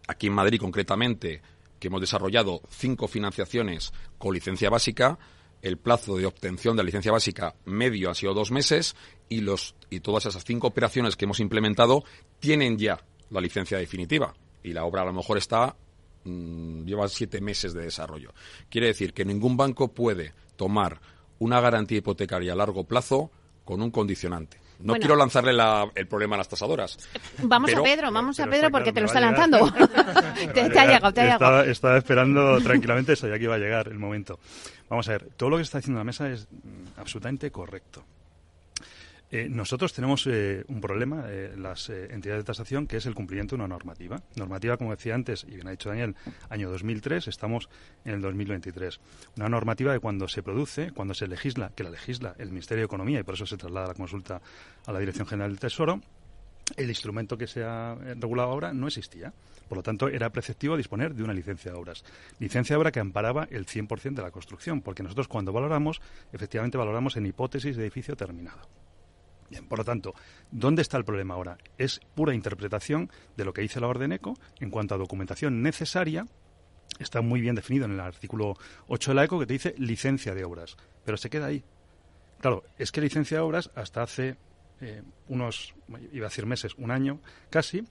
aquí en Madrid concretamente, que hemos desarrollado cinco financiaciones con licencia básica, el plazo de obtención de la licencia básica medio ha sido dos meses y, los, y todas esas cinco operaciones que hemos implementado tienen ya la licencia definitiva y la obra a lo mejor está mm, lleva siete meses de desarrollo. Quiere decir que ningún banco puede tomar una garantía hipotecaria a largo plazo con un condicionante. No quiero lanzarle el problema a las tasadoras. Vamos a Pedro, vamos a Pedro porque te lo está lanzando. te, ha llegado, te ha llegado. Estaba, esperando tranquilamente eso, ya que iba a llegar el momento. Vamos a ver, todo lo que está diciendo la mesa es mm, absolutamente correcto. Eh, nosotros tenemos eh, un problema, eh, las entidades de tasación, que es el cumplimiento de una normativa. Normativa, como decía antes, y bien ha dicho Daniel, año 2003, estamos en el 2023. Una normativa de cuando se produce, cuando se legisla, que la legisla el Ministerio de Economía, y por eso se traslada la consulta a la Dirección General del Tesoro, el instrumento que se ha regulado ahora no existía. Por lo tanto, era preceptivo disponer de una licencia de obras. Licencia de obra que amparaba el 100% de la construcción, porque nosotros cuando valoramos, efectivamente valoramos en hipótesis de edificio terminado. Bien, por lo tanto, ¿dónde está el problema ahora? Es pura interpretación de lo que dice la orden ECO en cuanto a documentación necesaria. Está muy bien definido en el artículo 8 de la ECO que te dice licencia de obras, pero se queda ahí. Claro, es que licencia de obras hasta hace eh, unos, iba a decir meses, un año casi,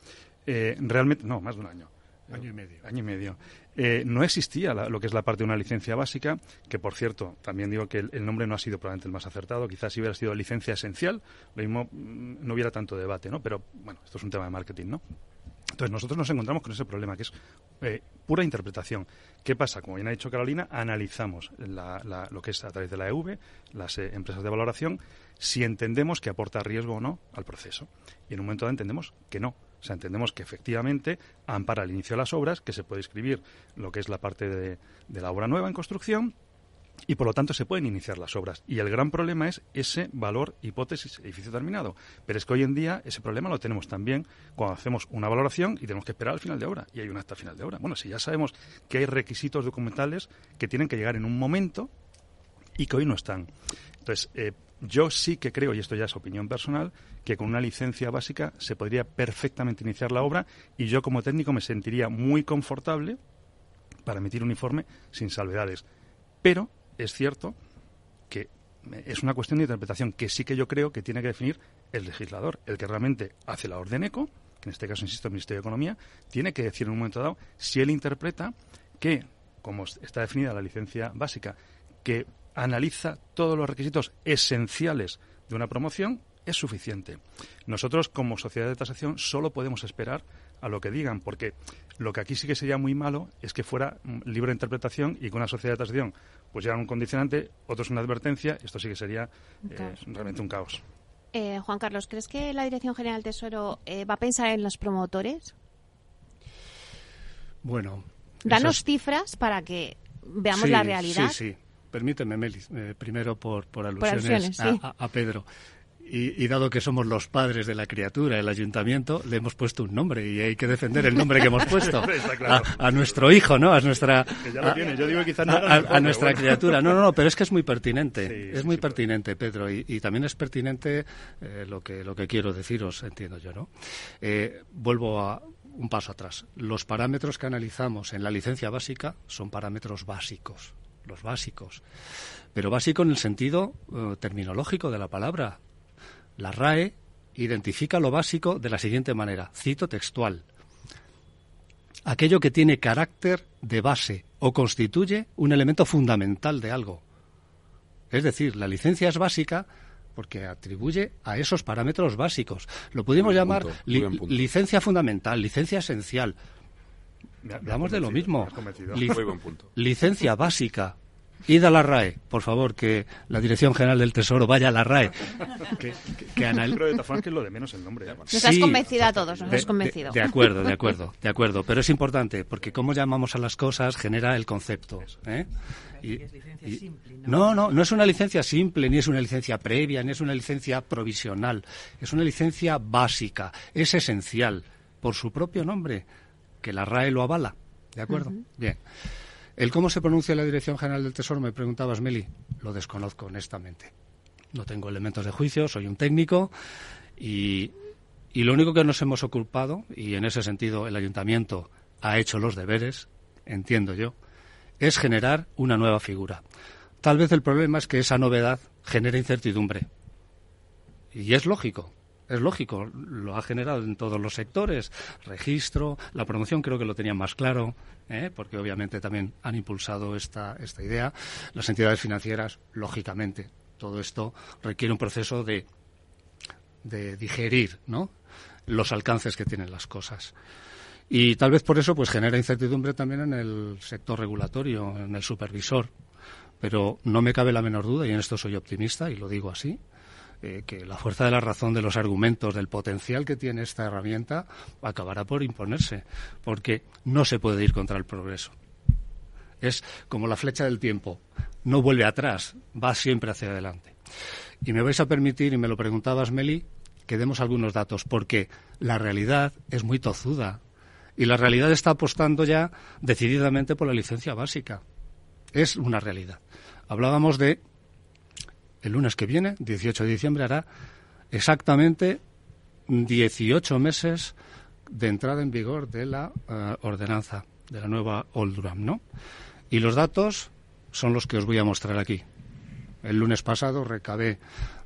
eh, realmente, no, más de un año. Año y medio. Año y medio. Eh, no existía lo que es la parte de una licencia básica, que por cierto, también digo que el, nombre no ha sido probablemente el más acertado, quizás si hubiera sido licencia esencial, lo mismo mm, no hubiera tanto debate, ¿no? Pero bueno, esto es un tema de marketing, ¿no? Entonces nosotros nos encontramos con ese problema, que es eh, pura interpretación. ¿Qué pasa? Como bien ha dicho Carolina, analizamos lo que es a través de la EV, las eh, empresas de valoración, si entendemos que aporta riesgo o no al proceso. Y en un momento dado entendemos que no. O sea, entendemos que efectivamente ampara el inicio de las obras, que se puede escribir lo que es la parte de, la obra nueva en construcción y por lo tanto se pueden iniciar las obras. Y el gran problema es ese valor hipótesis edificio terminado. Pero es que hoy en día ese problema lo tenemos también cuando hacemos una valoración y tenemos que esperar al final de obra y hay un acta final de obra. Bueno, si ya sabemos que hay requisitos documentales que tienen que llegar en un momento y que hoy no están. Entonces, eh, yo sí que creo, y esto ya es opinión personal, que con una licencia básica se podría perfectamente iniciar la obra y yo como técnico me sentiría muy confortable para emitir un informe sin salvedades. Pero es cierto que es una cuestión de interpretación que sí que yo creo que tiene que definir el legislador, el que realmente hace la orden ECO, que en este caso, insisto, el Ministerio de Economía, tiene que decir en un momento dado si él interpreta que, como está definida la licencia básica, que analiza todos los requisitos esenciales de una promoción, es suficiente. Nosotros, como sociedad de tasación, solo podemos esperar a lo que digan, porque lo que aquí sí que sería muy malo es que fuera libre interpretación y con una sociedad de tasación pues ya un condicionante, otro es una advertencia, esto sí que sería eh, realmente un caos. Eh, Juan Carlos, ¿crees que la Dirección General del Tesoro eh, va a pensar en los promotores? Bueno. Danos cifras para que veamos la realidad. Sí, sí. Permíteme, Melis, primero por, por alusiones, a, Pedro. Y, dado que somos los padres de la criatura, el ayuntamiento, le hemos puesto un nombre y hay que defender el nombre que hemos puesto a, nuestro hijo, ¿no? A nuestra, a, nuestra criatura. No, no, no, pero es que es muy pertinente. es muy pertinente, Pedro, y, también es pertinente eh, lo que lo que quiero deciros, entiendo yo, ¿no? Eh, vuelvo a un paso atrás. Los parámetros que analizamos en la licencia básica son parámetros básicos, los básicos, pero básico en el sentido eh, terminológico de la palabra la RAE identifica lo básico de la siguiente manera, cito textual. Aquello que tiene carácter de base o constituye un elemento fundamental de algo. Es decir, la licencia es básica porque atribuye a esos parámetros básicos. Lo pudimos llamar licencia fundamental, licencia esencial. Hablamos de lo mismo. licencia básica, Id a la RAE, por favor, que la Dirección General del Tesoro vaya a la RAE. que, que, de que es lo de menos el nombre. Nos has convencido a todos, nos has convencido. De, acuerdo, de acuerdo, de acuerdo. Pero es importante, porque cómo llamamos a las cosas genera el concepto. ¿eh? ¿no? no, no, es una licencia simple, ni es una licencia previa, ni es una licencia provisional. Es una licencia básica, es esencial, por su propio nombre, que la RAE lo avala. ¿De acuerdo? Bien. El cómo se pronuncia la Dirección General del Tesoro, me preguntabas, Meli, lo desconozco honestamente. No tengo elementos de juicio, soy un técnico y, lo único que nos hemos ocupado, y en ese sentido el ayuntamiento ha hecho los deberes, entiendo yo, es generar una nueva figura. Tal vez el problema es que esa novedad genera incertidumbre. Y es lógico, es lógico, lo ha generado en todos los sectores. Registro, la promoción creo que lo tenían más claro, ¿eh? porque obviamente también han impulsado esta, esta idea. Las entidades financieras, lógicamente, todo esto requiere un proceso de, de digerir ¿no? los alcances que tienen las cosas. Y tal vez por eso pues genera incertidumbre también en el sector regulatorio, en el supervisor. Pero no me cabe la menor duda, y en esto soy optimista y lo digo así, eh, que la fuerza de la razón, de los argumentos, del potencial que tiene esta herramienta, acabará por imponerse, porque no se puede ir contra el progreso. Es como la flecha del tiempo, no vuelve atrás, va siempre hacia adelante. Y me vais a permitir, y me lo preguntabas, Meli, que demos algunos datos, porque la realidad es muy tozuda. Y la realidad está apostando ya decididamente por la licencia básica. Es una realidad. Hablábamos de el lunes que viene, 18 de diciembre, hará exactamente 18 meses de entrada en vigor de la eh, ordenanza, de la nueva Olduram, ¿no? Y los datos son los que os voy a mostrar aquí. El lunes pasado recabé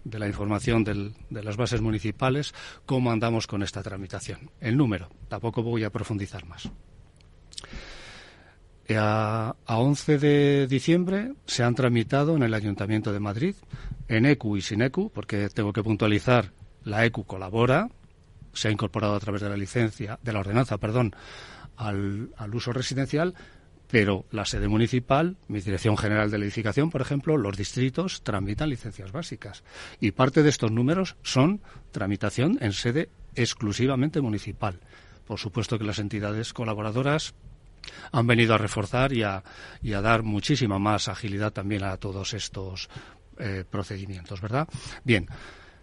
de la información de las bases municipales cómo andamos con esta tramitación. El número, tampoco voy a profundizar más. Eh, a, a 11 de diciembre se han tramitado en el Ayuntamiento de Madrid, en ECU y sin ECU, porque tengo que puntualizar, la ECU colabora, se ha incorporado a través de la licencia, de la ordenanza, perdón, al, al uso residencial, pero la sede municipal, mi Dirección General de la Edificación, por ejemplo, los distritos tramitan licencias básicas. Y parte de estos números son tramitación en sede exclusivamente municipal. Por supuesto que las entidades colaboradoras han venido a reforzar y a, dar muchísima más agilidad también a todos estos eh, procedimientos, ¿verdad? Bien,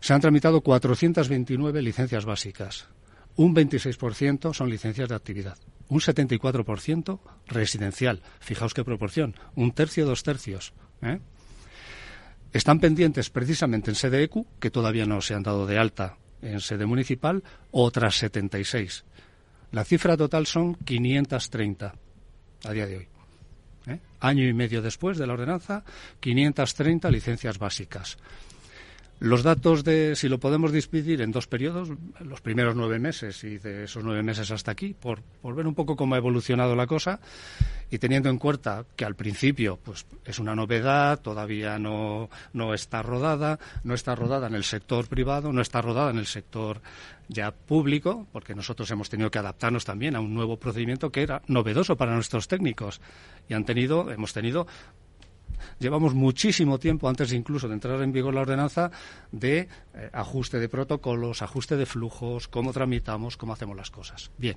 se han tramitado 429 licencias básicas. Un 26% son licencias de actividad. Un 74% residencial. Fijaos qué proporción. Un tercio, dos tercios. ¿eh? Están pendientes precisamente en sede ECU, que todavía no se han dado de alta en sede municipal, otras 76. La cifra total son 530 a día de hoy. ¿eh? Año y medio después de la ordenanza, 530 licencias básicas. Los datos de, si lo podemos dividir en dos periodos, los primeros nueve meses y de esos nueve meses hasta aquí, por, por ver un poco cómo ha evolucionado la cosa y teniendo en cuenta que al principio pues es una novedad, todavía no, no está rodada, no está rodada en el sector privado, no está rodada en el sector ya público, porque nosotros hemos tenido que adaptarnos también a un nuevo procedimiento que era novedoso para nuestros técnicos y han tenido, hemos tenido llevamos muchísimo tiempo, antes incluso de entrar en vigor la ordenanza, de eh, ajuste de protocolos, ajuste de flujos, cómo tramitamos, cómo hacemos las cosas. Bien.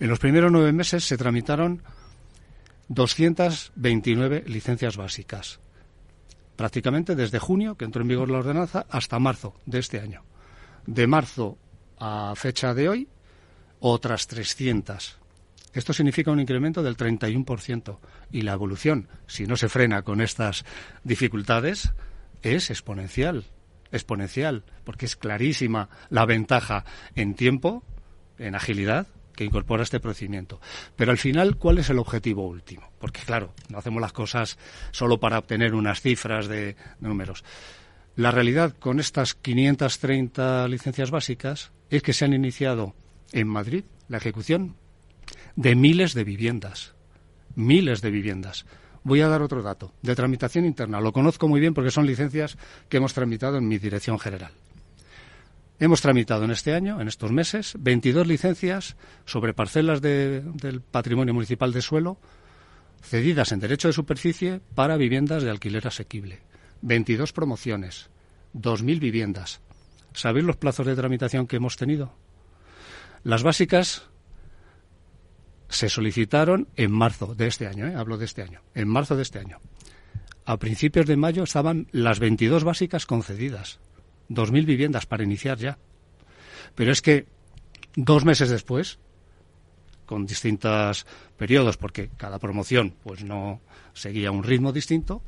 En los primeros nueve meses se tramitaron 229 licencias básicas, prácticamente desde junio, que entró en vigor la ordenanza, hasta marzo de este año. De marzo a fecha de hoy, otras 300. Esto significa un incremento del 31% y la evolución, si no se frena con estas dificultades, es exponencial, exponencial, porque es clarísima la ventaja en tiempo, en agilidad que incorpora este procedimiento. Pero al final, ¿cuál es el objetivo último? Porque claro, no hacemos las cosas solo para obtener unas cifras de números. La realidad con estas 530 licencias básicas es que se han iniciado en Madrid la ejecución de miles de viviendas. Miles de viviendas. Voy a dar otro dato, de tramitación interna. Lo conozco muy bien porque son licencias que hemos tramitado en mi dirección general. Hemos tramitado en este año, en estos meses, 22 licencias sobre parcelas del patrimonio municipal de suelo cedidas en derecho de superficie para viviendas de alquiler asequible. 22 promociones, 2.000 viviendas. ¿Sabéis los plazos de tramitación que hemos tenido? Las básicas se solicitaron en marzo de este año, ¿eh? hablo de este año, en marzo de este año. A principios de mayo estaban las 22 básicas concedidas, 2.000 viviendas para iniciar ya. Pero es que dos meses después, con distintos periodos, porque cada promoción pues no seguía un ritmo distinto,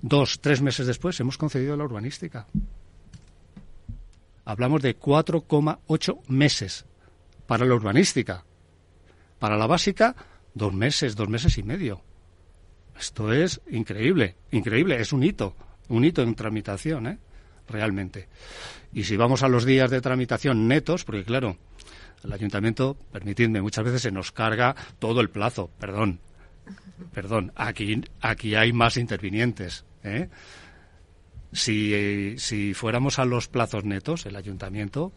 dos, tres meses después hemos concedido la urbanística. Hablamos de 4,8 meses para la urbanística. Para la básica, dos meses, dos meses y medio. Esto es increíble, increíble, es un hito, un hito en tramitación, ¿eh? realmente. Y si vamos a los días de tramitación netos, porque claro, el ayuntamiento, permitidme, muchas veces se nos carga todo el plazo, perdón, perdón, aquí, aquí hay más intervinientes. ¿eh? Si, si fuéramos a los plazos netos, el ayuntamiento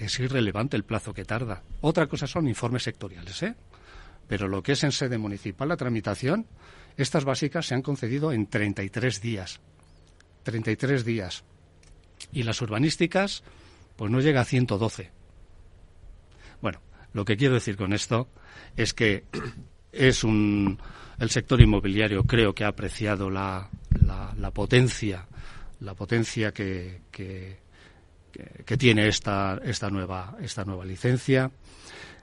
es irrelevante el plazo que tarda. Otra cosa son informes sectoriales, ¿eh? Pero lo que es en sede municipal, la tramitación, estas básicas se han concedido en 33 días. 33 días. Y las urbanísticas, pues no llega a 112. Bueno, lo que quiero decir con esto es que es un el sector inmobiliario creo que ha apreciado la, la, potencia la potencia que, que, tiene esta, esta, nueva, esta nueva licencia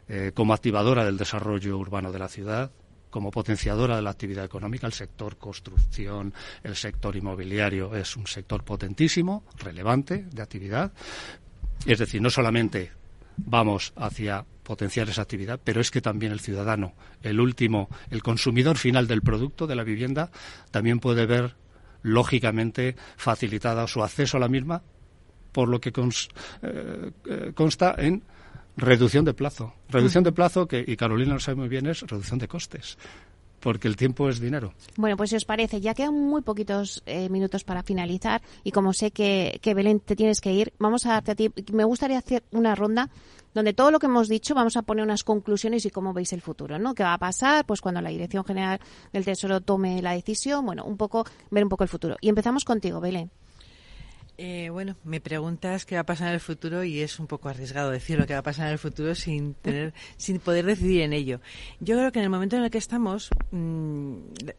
eh, como activadora del desarrollo urbano de la ciudad. como potenciadora de la actividad económica, el sector construcción, el sector inmobiliario es un sector potentísimo, relevante de actividad. Es decir, no solamente vamos hacia potenciar esa actividad, pero es que también el ciudadano, el último, el consumidor final del producto de la vivienda, también puede ver lógicamente facilitada su acceso a la misma, por lo que eh, eh, consta en reducción de plazo. Reducción de plazo que, y Carolina lo sabe muy bien, es reducción de costes porque el tiempo es dinero. Bueno, pues si os parece, ya quedan muy poquitos eh, minutos para finalizar y como sé que, que, Belén te tienes que ir, vamos a darte a ti. Me gustaría hacer una ronda donde todo lo que hemos dicho vamos a poner unas conclusiones y cómo veis el futuro, ¿no? ¿Qué va a pasar? Pues cuando la Dirección General del Tesoro tome la decisión, bueno, un poco, ver un poco el futuro. Y empezamos contigo, Belén. Eh, bueno, me preguntas qué va a pasar en el futuro y es un poco arriesgado decir lo que va a pasar en el futuro sin tener, sin poder decidir en ello. Yo creo que en el momento en el que estamos, mm,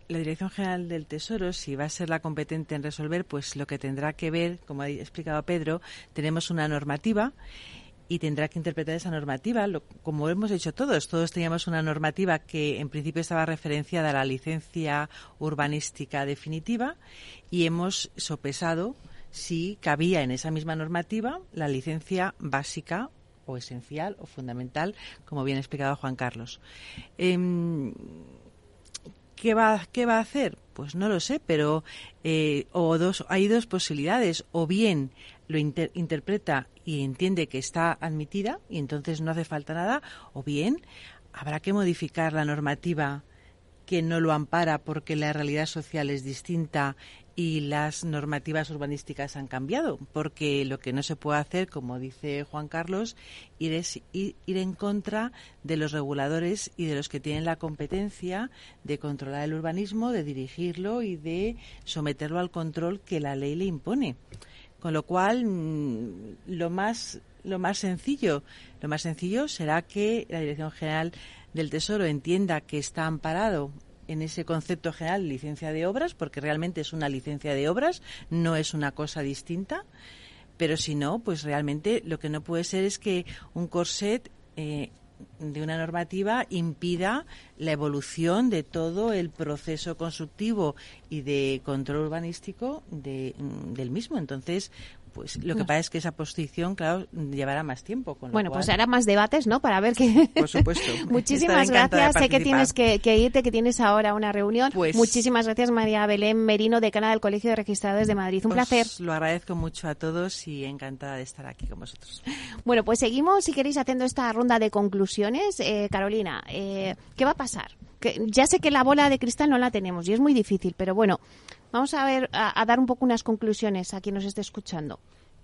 la Dirección General del Tesoro, si va a ser la competente en resolver, pues lo que tendrá que ver, como ha explicado Pedro, tenemos una normativa y tendrá que interpretar esa normativa, como hemos dicho todos. Todos teníamos una normativa que en principio estaba referenciada a la licencia urbanística definitiva y hemos sopesado si cabía en esa misma normativa la licencia básica o esencial o fundamental, como bien ha explicado Juan Carlos. Em, ¿qué, va, ¿Qué va a hacer? Pues no lo sé, pero eh, o dos, hay dos posibilidades. O bien lo interpreta y entiende que está admitida y entonces no hace falta nada, o bien habrá que modificar la normativa que no lo ampara porque la realidad social es distinta y las normativas urbanísticas han cambiado, porque lo que no se puede hacer, como dice Juan Carlos, ir, es, ir, en contra de los reguladores y de los que tienen la competencia de controlar el urbanismo, de dirigirlo y de someterlo al control que la ley le impone. Con lo cual, mm, lo más, lo más sencillo, lo más sencillo será que la Dirección General del Tesoro entienda que está amparado en ese concepto general licencia de obras, porque realmente es una licencia de obras, no es una cosa distinta. Pero si no, pues realmente lo que no puede ser es que un corset eh, de una normativa impida la evolución de todo el proceso constructivo y de control urbanístico mm, del mismo. Entonces, pues lo que pasa es que esa posición, claro, llevará más tiempo. bueno, pues hará más debates, ¿no? Para ver qué. Por supuesto. Muchísimas gracias. Sé que tienes que, irte, que tienes ahora una reunión. Pues Muchísimas gracias, María Belén Merino, decana del Colegio de Registradores de Madrid. Un placer. Lo agradezco mucho a todos y encantada de estar aquí con vosotros. Bueno, pues seguimos, si queréis, haciendo esta ronda de conclusiones. Eh, Carolina, eh, ¿qué va a pasar? Que ya sé que la bola de cristal no la tenemos y es muy difícil, pero bueno, Vamos a ver, a, dar un poco unas conclusiones a quien nos esté escuchando.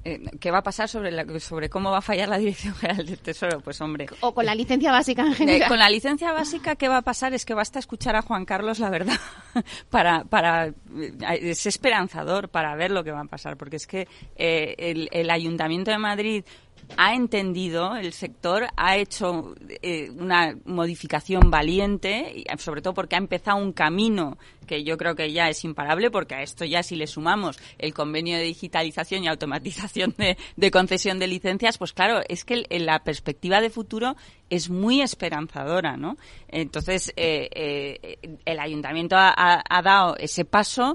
Eh, ¿Qué va a pasar sobre, sobre cómo va a fallar la Dirección General del Tesoro? Pues hombre. O con la licencia básica en general. Eh, con la licencia básica, ¿qué va a pasar? Es que basta escuchar a Juan Carlos, la verdad, para, para, eh, es esperanzador para ver lo que va a pasar, porque es que el, el Ayuntamiento de Madrid ha entendido el sector, ha hecho eh, una modificación valiente, sobre todo porque ha empezado un camino que yo creo que ya es imparable, porque a esto ya si le sumamos el convenio de digitalización y automatización de, concesión de licencias, pues claro, es que la perspectiva de futuro es muy esperanzadora, ¿no? Entonces, eh, eh, el ayuntamiento ha dado ese paso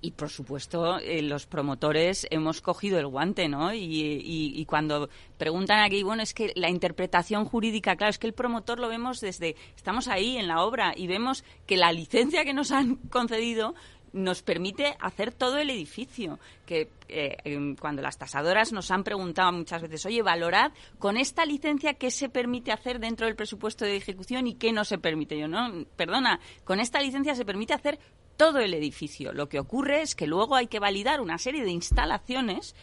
y por supuesto eh, los promotores hemos cogido el guante, ¿no? Y, cuando preguntan aquí, bueno, es que la interpretación jurídica, claro, es que el promotor lo vemos desde, estamos ahí en la obra y vemos que la licencia que nos han concedido nos permite hacer todo el edificio. Que eh, cuando las tasadoras nos han preguntado muchas veces, oye, valorad con esta licencia qué se permite hacer dentro del presupuesto de ejecución y qué no se permite. Yo no, perdona, con esta licencia se permite hacer todo el edificio. Lo que ocurre es que luego hay que validar una serie de instalaciones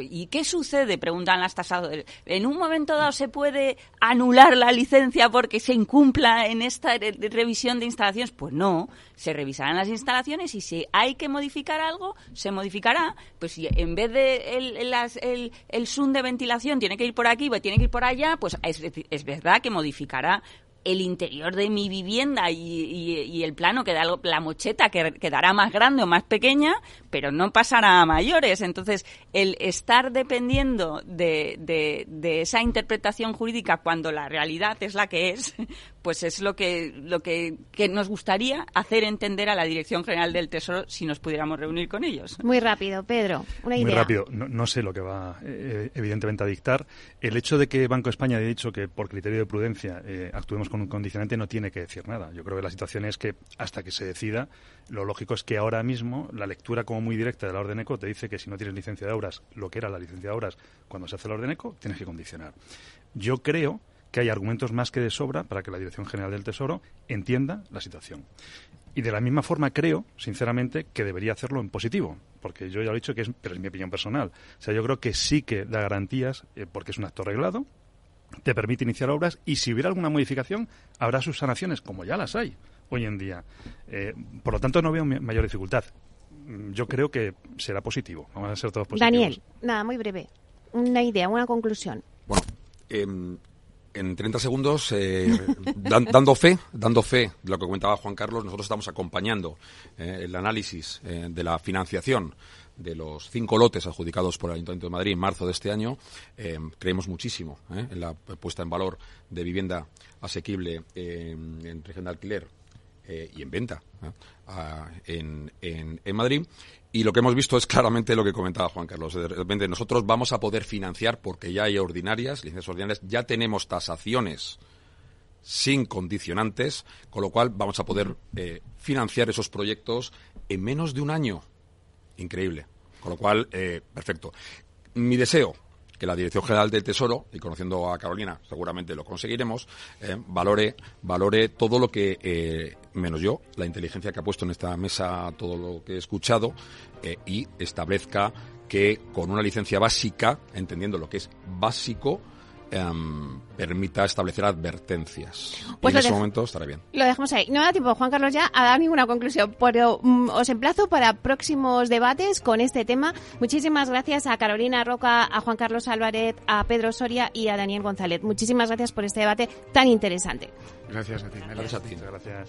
¿Y qué sucede? Preguntan las tasadoras. ¿En un momento dado se puede anular la licencia porque se incumpla en esta revisión de instalaciones? Pues no, se revisarán las instalaciones y si hay que modificar algo, se modificará. Pues si en vez de el, zoom de ventilación tiene que ir por aquí, tiene que ir por allá, pues es, es verdad que modificará el interior de mi vivienda y, el plano queda la mocheta que quedará más grande o más pequeña, pero no pasará a mayores. Entonces, el estar dependiendo de, de esa interpretación jurídica cuando la realidad es la que es, pues es lo que, lo que, que nos gustaría hacer entender a la Dirección General del Tesoro si nos pudiéramos reunir con ellos. Muy rápido, Pedro, una idea. Muy rápido, no, sé lo que va eh, evidentemente a dictar. El hecho de que Banco de España haya dicho que por criterio de prudencia eh, actuemos con un condicionante no tiene que decir nada. Yo creo que la situación es que hasta que se decida, lo lógico es que ahora mismo la lectura como muy directa de la orden ECO te dice que si no tienes licencia de obras, lo que era la licencia de obras cuando se hace la orden ECO, tienes que condicionar. Yo creo que hay argumentos más que de sobra para que la Dirección General del Tesoro entienda la situación. Y de la misma forma creo, sinceramente, que debería hacerlo en positivo, porque yo ya lo he dicho que es, pero es mi opinión personal. O sea, yo creo que sí que da garantías, eh, porque es un acto reglado, te permite iniciar obras y si hubiera alguna modificación habrá sus sanaciones, como ya las hay hoy en día. Eh, por lo tanto, no veo mayor dificultad. Mm, yo creo que será positivo. Vamos a ser todos positivos. Daniel, nada, muy breve. Una idea, una conclusión. Bueno, em, en 30 segundos, eh, dando fe, dando fe de lo que comentaba Juan Carlos, nosotros estamos acompañando eh, el análisis de la financiación de los cinco lotes adjudicados por el Ayuntamiento de Madrid en marzo de este año, eh, creemos muchísimo eh, en la puesta en valor de vivienda asequible en región de alquiler eh, y en venta en, en, Madrid. Y lo que hemos visto es claramente lo que comentaba Juan Carlos. De repente nosotros vamos a poder financiar porque ya hay ordinarias, licencias ordinarias, ya tenemos tasaciones sin condicionantes, con lo cual vamos a poder financiar esos proyectos en menos de un año increíble. Con lo cual, eh, perfecto. Mi deseo, que la Dirección General del Tesoro, y conociendo a Carolina, seguramente lo conseguiremos, eh, valore, valore todo lo que, eh, menos yo, la inteligencia que ha puesto en esta mesa, todo lo que he escuchado, y establezca que con una licencia básica, entendiendo lo que es básico, Em, permita establecer advertencias. Pues en ese momento estará bien. Lo dejamos ahí. No da tiempo, Juan Carlos, ya a dar ninguna conclusión, pero mm, os emplazo para próximos debates con este tema. Muchísimas gracias a Carolina Roca, a Juan Carlos Álvarez, a Pedro Soria y a Daniel González. Muchísimas gracias por este debate tan interesante. Gracias a ti. Gracias a ti. Gracias.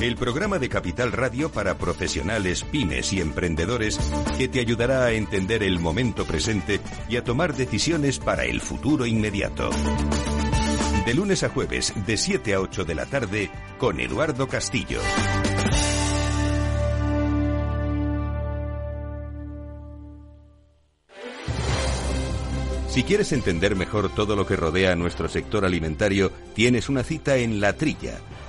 el programa de Capital Radio para profesionales, pymes y emprendedores que te ayudará a entender el momento presente y a tomar decisiones para el futuro inmediato. De lunes a jueves, de 7 a 8 de la tarde, con Eduardo Castillo. Si quieres entender mejor todo lo que rodea a nuestro sector alimentario, tienes una cita en La Trilla.